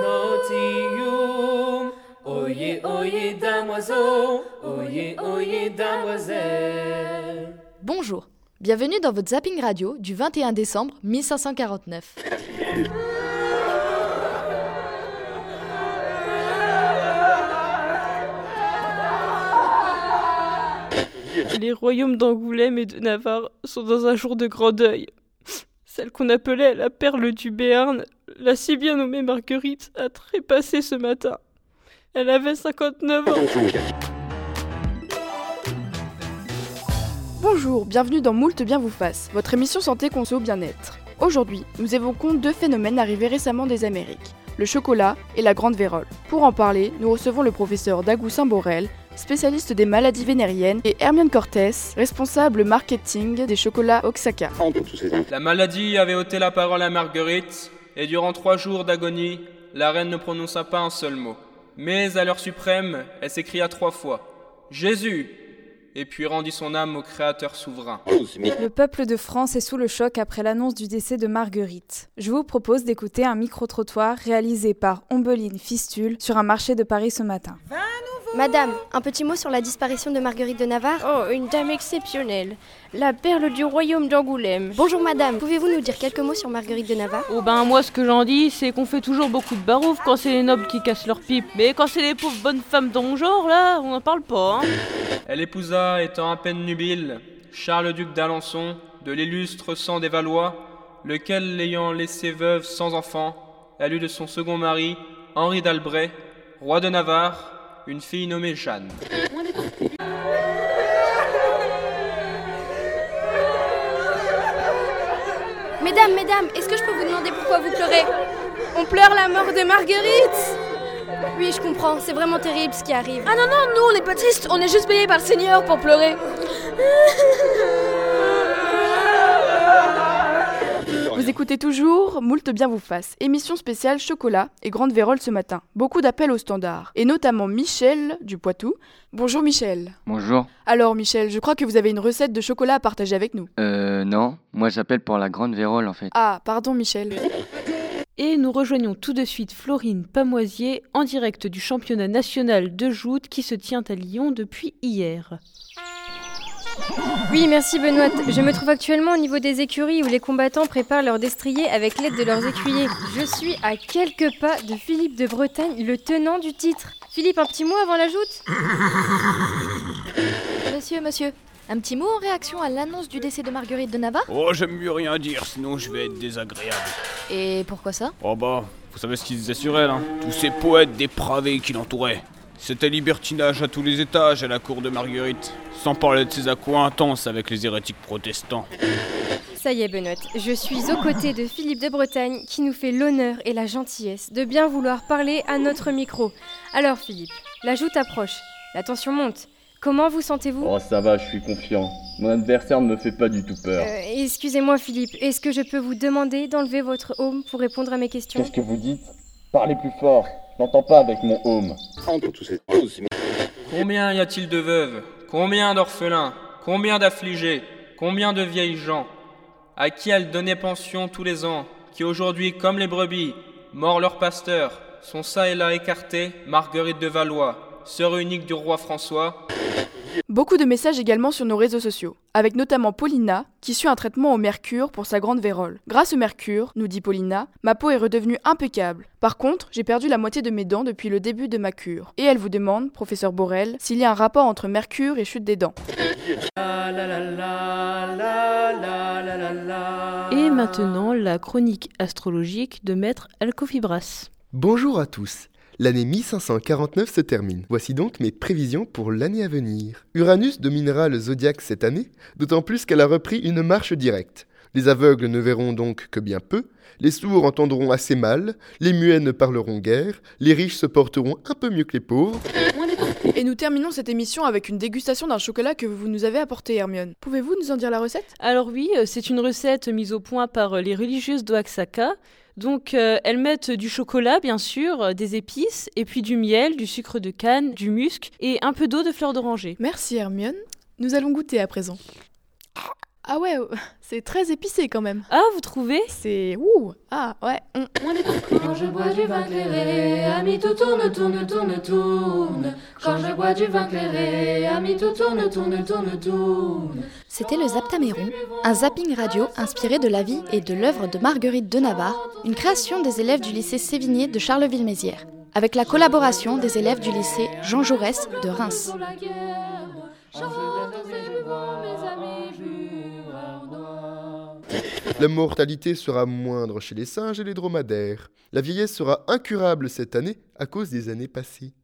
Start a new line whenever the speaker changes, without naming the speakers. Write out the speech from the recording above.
Nautium, oyez, oyez, damoiseau, oyez, oyez, damoiselle.
Bonjour, bienvenue dans votre zapping radio du 21 décembre 1549.
Les royaumes d'Angoulême et de Navarre sont dans un jour de grand deuil. Celle qu'on appelait la perle du Béarn, la si bien nommée Marguerite, a trépassé ce matin. Elle avait 59 ans.
Bonjour, bienvenue dans Moult Bien vous fasse, votre émission santé conso bien-être. Aujourd'hui, nous évoquons deux phénomènes arrivés récemment des Amériques, le chocolat et la grande vérole. Pour en parler, nous recevons le professeur Dagoussin Borel, spécialiste des maladies vénériennes, et Hermione Cortés, responsable marketing des chocolats Oaxaca.
La maladie avait ôté la parole à Marguerite, et durant trois jours d'agonie, la reine ne prononça pas un seul mot. Mais à l'heure suprême, elle s'écria trois fois Jésus et puis rendit son âme au Créateur souverain.
Le peuple de France est sous le choc après l'annonce du décès de Marguerite. Je vous propose d'écouter un micro-trottoir réalisé par Ombeline Fistule sur un marché de Paris ce matin.
Madame, un petit mot sur la disparition de Marguerite de Navarre
Oh, une dame exceptionnelle. La perle du royaume d'Angoulême.
Bonjour madame, pouvez-vous nous dire quelques mots sur Marguerite de Navarre?
Oh ben moi ce que j'en dis c'est qu'on fait toujours beaucoup de barouf quand c'est les nobles qui cassent leur pipe. Mais quand c'est les pauvres bonnes femmes dans mon genre là, on n'en parle pas. Hein.
Elle épousa, étant à peine nubile, Charles duc d'Alençon, de l'illustre sang des Valois, lequel l'ayant laissé veuve sans enfant, elle eut de son second mari, Henri d'Albret, roi de Navarre, une fille nommée Jeanne.
Mesdames, mesdames, est-ce que je peux vous demander pourquoi vous pleurez?
On pleure la mort de Marguerite
Oui, je comprends, c'est vraiment terrible ce qui arrive.
Ah non, non, nous on n'est pas tristes, on est juste payés par le Seigneur pour pleurer.
Vous écoutez toujours Moult Bien vous fasse, émission spéciale chocolat et grande vérole ce matin. Beaucoup d'appels au standard, et notamment Michel du Poitou. Bonjour Michel.
Bonjour.
Alors Michel, je crois que vous avez une recette de chocolat à partager avec nous.
Euh, non, moi j'appelle pour la grande vérole en fait.
Ah, pardon Michel.
Et nous rejoignons tout de suite Florine Pamoisier en direct du championnat national de joute qui se tient à Lyon depuis hier.
Oui, merci Benoît. Je me trouve actuellement au niveau des écuries où les combattants préparent leur destrier avec l'aide de leurs écuyers. Je suis à quelques pas de Philippe de Bretagne, le tenant du titre. Philippe, un petit mot avant la joute?
Monsieur, monsieur, un petit mot en réaction à l'annonce du décès de Marguerite de Navarre?
Oh, j'aime mieux rien dire, sinon je vais être désagréable.
Et pourquoi ça?
Oh bah, vous savez ce qu'ils disaient sur elle, hein Tous ces poètes dépravés qui l'entouraient. C'était libertinage à tous les étages à la cour de Marguerite, sans parler de ses accointances avec les hérétiques protestants.
Ça y est Benoît, je suis aux côtés de Philippe de Bretagne qui nous fait l'honneur et la gentillesse de bien vouloir parler à notre micro. Alors Philippe, la joute approche, la tension monte. Comment vous sentez-vous?
Oh ça va, je suis confiant. Mon adversaire ne me fait pas du tout peur.
Euh, Excusez-moi Philippe, est-ce que je peux vous demander d'enlever votre home pour répondre à mes questions?
Qu'est-ce que vous dites? Parlez plus fort, n'entends pas avec mon home.
Combien y a-t-il de veuves? Combien d'orphelins? Combien d'affligés? Combien de vieilles gens? À qui elle donnait pension tous les ans, qui aujourd'hui, comme les brebis, mort leur pasteur, sont ça et là écartés, Marguerite de Valois, sœur unique du roi François,
Beaucoup de messages également sur nos réseaux sociaux, avec notamment Paulina, qui suit un traitement au mercure pour sa grande vérole. Grâce au mercure, nous dit Paulina, ma peau est redevenue impeccable. Par contre, j'ai perdu la moitié de mes dents depuis le début de ma cure. Et elle vous demande, professeur Borel, s'il y a un rapport entre mercure et chute des dents.
Et maintenant, la chronique astrologique de Maître Alcofibras.
Bonjour à tous. L'année 1549 se termine. Voici donc mes prévisions pour l'année à venir. Uranus dominera le zodiaque cette année, d'autant plus qu'elle a repris une marche directe. Les aveugles ne verront donc que bien peu, les sourds entendront assez mal, les muets ne parleront guère, les riches se porteront un peu mieux que les pauvres.
Et nous terminons cette émission avec une dégustation d'un chocolat que vous nous avez apporté, Hermione. Pouvez-vous nous en dire la recette?
Alors oui, euh, c'est une recette mise au point par euh, les religieuses d'Oaxaca. Donc euh, elles mettent du chocolat, bien sûr, euh, des épices, et puis du miel, du sucre de canne, du musc et un peu d'eau de fleur d'oranger.
Merci Hermione. Nous allons goûter à présent. Ah ouais, c'est très épicé quand même.
Ah, vous trouvez
C'est ouh, ah ouais.
Quand je bois du vin clairé, ami tout tourne, tourne, tourne, tourne. Quand je bois du vin clairé, ami tout tourne, tourne, tourne, tourne.
C'était le Zaptaméron, un zapping radio inspiré de la vie et de l'œuvre de Marguerite de Navarre, une création des élèves du lycée Sévigné de Charleville-Mézières, avec la collaboration des élèves du lycée Jean Jaurès de Reims.
La mortalité sera moindre chez les singes et les dromadaires. La vieillesse sera incurable cette année à cause des années passées.